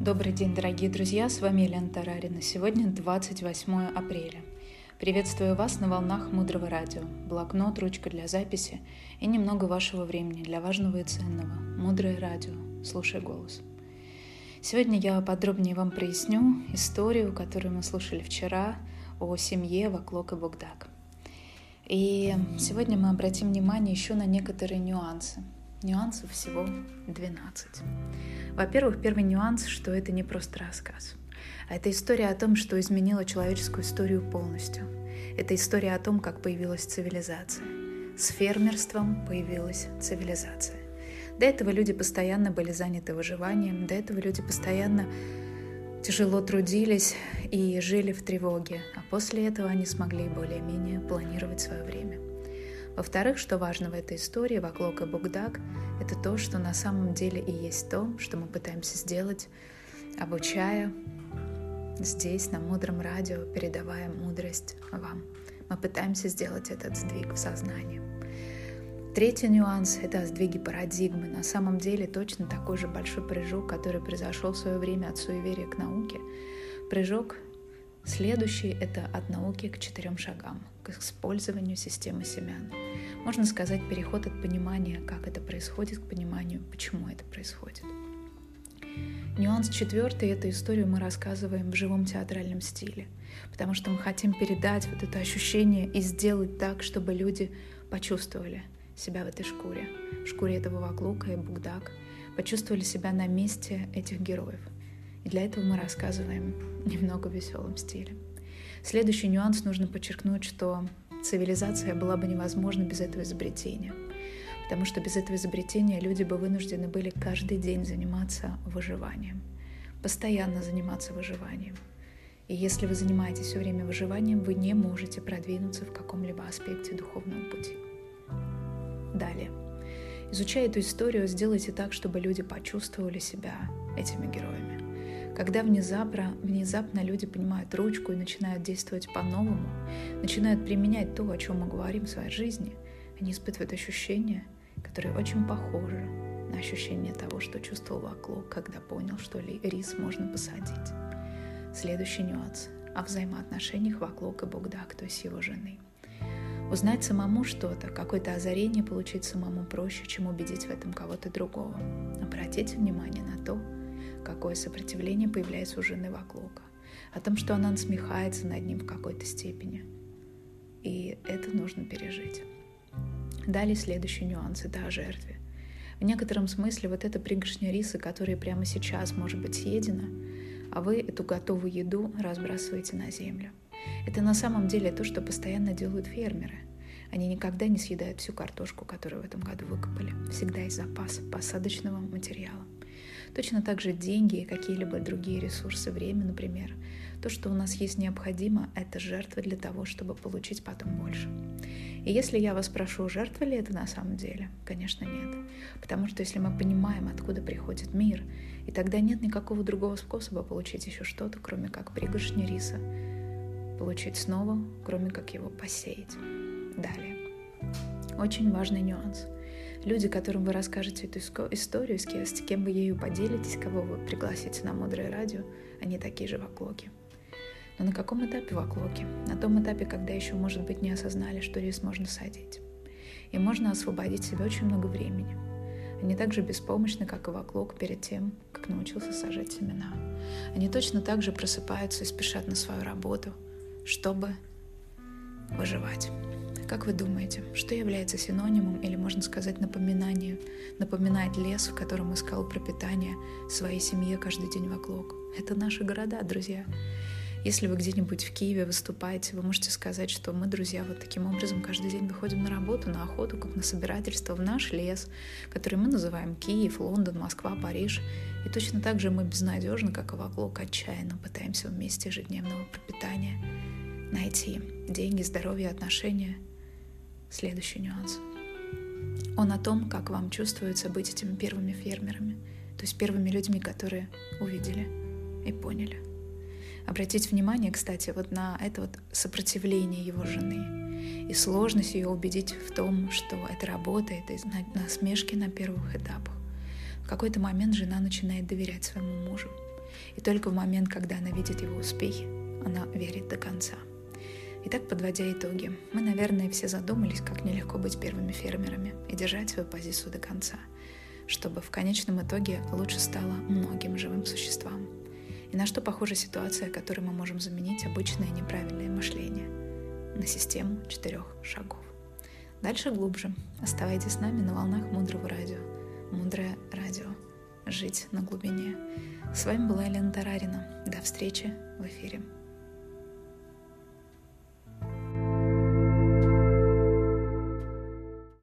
Добрый день, дорогие друзья, с вами Елена Тарарина. Сегодня 28 апреля. Приветствую вас на волнах Мудрого Радио. Блокнот, ручка для записи и немного вашего времени для важного и ценного. Мудрое Радио. Слушай голос. Сегодня я подробнее вам проясню историю, которую мы слушали вчера о семье Ваклок и Богдак. И сегодня мы обратим внимание еще на некоторые нюансы. Нюансов всего 12. Во-первых, первый нюанс, что это не просто рассказ. А это история о том, что изменила человеческую историю полностью. Это история о том, как появилась цивилизация. С фермерством появилась цивилизация. До этого люди постоянно были заняты выживанием, до этого люди постоянно тяжело трудились и жили в тревоге, а после этого они смогли более-менее планировать свое время. Во-вторых, что важно в этой истории Ваклок и Бугдак, это то, что на самом деле и есть то, что мы пытаемся сделать, обучая здесь, на мудром радио, передавая мудрость вам. Мы пытаемся сделать этот сдвиг в сознании. Третий нюанс – это сдвиги парадигмы. На самом деле точно такой же большой прыжок, который произошел в свое время от суеверия к науке. Прыжок Следующий – это от науки к четырем шагам, к использованию системы семян. Можно сказать, переход от понимания, как это происходит, к пониманию, почему это происходит. Нюанс четвертый – эту историю мы рассказываем в живом театральном стиле, потому что мы хотим передать вот это ощущение и сделать так, чтобы люди почувствовали себя в этой шкуре, в шкуре этого Ваклука и Бугдак, почувствовали себя на месте этих героев – для этого мы рассказываем немного в веселом стиле. Следующий нюанс нужно подчеркнуть, что цивилизация была бы невозможна без этого изобретения. Потому что без этого изобретения люди бы вынуждены были каждый день заниматься выживанием. Постоянно заниматься выживанием. И если вы занимаетесь все время выживанием, вы не можете продвинуться в каком-либо аспекте духовного пути. Далее. Изучая эту историю, сделайте так, чтобы люди почувствовали себя этими героями. Когда внезапно, внезапно люди понимают ручку и начинают действовать по-новому, начинают применять то, о чем мы говорим в своей жизни, они испытывают ощущения, которые очень похожи на ощущение того, что чувствовал вокруг, когда понял, что рис можно посадить. Следующий нюанс о взаимоотношениях вокруг и Богдак, то есть его жены. Узнать самому что-то, какое-то озарение получить самому проще, чем убедить в этом кого-то другого. Обратите внимание на то, какое сопротивление появляется у жены Ваклока, о том, что она насмехается над ним в какой-то степени. И это нужно пережить. Далее следующий нюанс – это о жертве. В некотором смысле вот эта пригоршня риса, которая прямо сейчас может быть съедена, а вы эту готовую еду разбрасываете на землю. Это на самом деле то, что постоянно делают фермеры. Они никогда не съедают всю картошку, которую в этом году выкопали. Всегда есть запас посадочного материала. Точно так же деньги и какие-либо другие ресурсы, время, например. То, что у нас есть необходимо, это жертва для того, чтобы получить потом больше. И если я вас спрошу, жертва ли это на самом деле? Конечно, нет. Потому что если мы понимаем, откуда приходит мир, и тогда нет никакого другого способа получить еще что-то, кроме как пригоршни риса, получить снова, кроме как его посеять. Далее. Очень важный нюанс – люди, которым вы расскажете эту историю, с кем, с кем вы ею поделитесь, кого вы пригласите на мудрое радио, они такие же ваклоки. Но на каком этапе ваклоки? На том этапе, когда еще, может быть, не осознали, что рис можно садить. И можно освободить себе очень много времени. Они так же беспомощны, как и ваклок перед тем, как научился сажать семена. Они точно так же просыпаются и спешат на свою работу, чтобы выживать. Как вы думаете, что является синонимом или, можно сказать, напоминанием, напоминает лес, в котором искал пропитание своей семье каждый день вокруг? Это наши города, друзья. Если вы где-нибудь в Киеве выступаете, вы можете сказать, что мы, друзья, вот таким образом каждый день выходим на работу, на охоту, как на собирательство в наш лес, который мы называем Киев, Лондон, Москва, Париж. И точно так же мы безнадежно, как и вокруг, отчаянно пытаемся вместе ежедневного пропитания найти деньги, здоровье, отношения – Следующий нюанс. Он о том, как вам чувствуется быть этими первыми фермерами, то есть первыми людьми, которые увидели и поняли. Обратите внимание, кстати, вот на это вот сопротивление его жены и сложность ее убедить в том, что это работает, и на, на смешке на первых этапах. В какой-то момент жена начинает доверять своему мужу. И только в момент, когда она видит его успехи, она верит до конца. Итак, подводя итоги, мы, наверное, все задумались, как нелегко быть первыми фермерами и держать свою позицию до конца, чтобы в конечном итоге лучше стало многим живым существам. И на что похожа ситуация, которой мы можем заменить обычное неправильное мышление? На систему четырех шагов. Дальше глубже. Оставайтесь с нами на волнах Мудрого Радио. Мудрое Радио. Жить на глубине. С вами была Елена Тарарина. До встречи в эфире.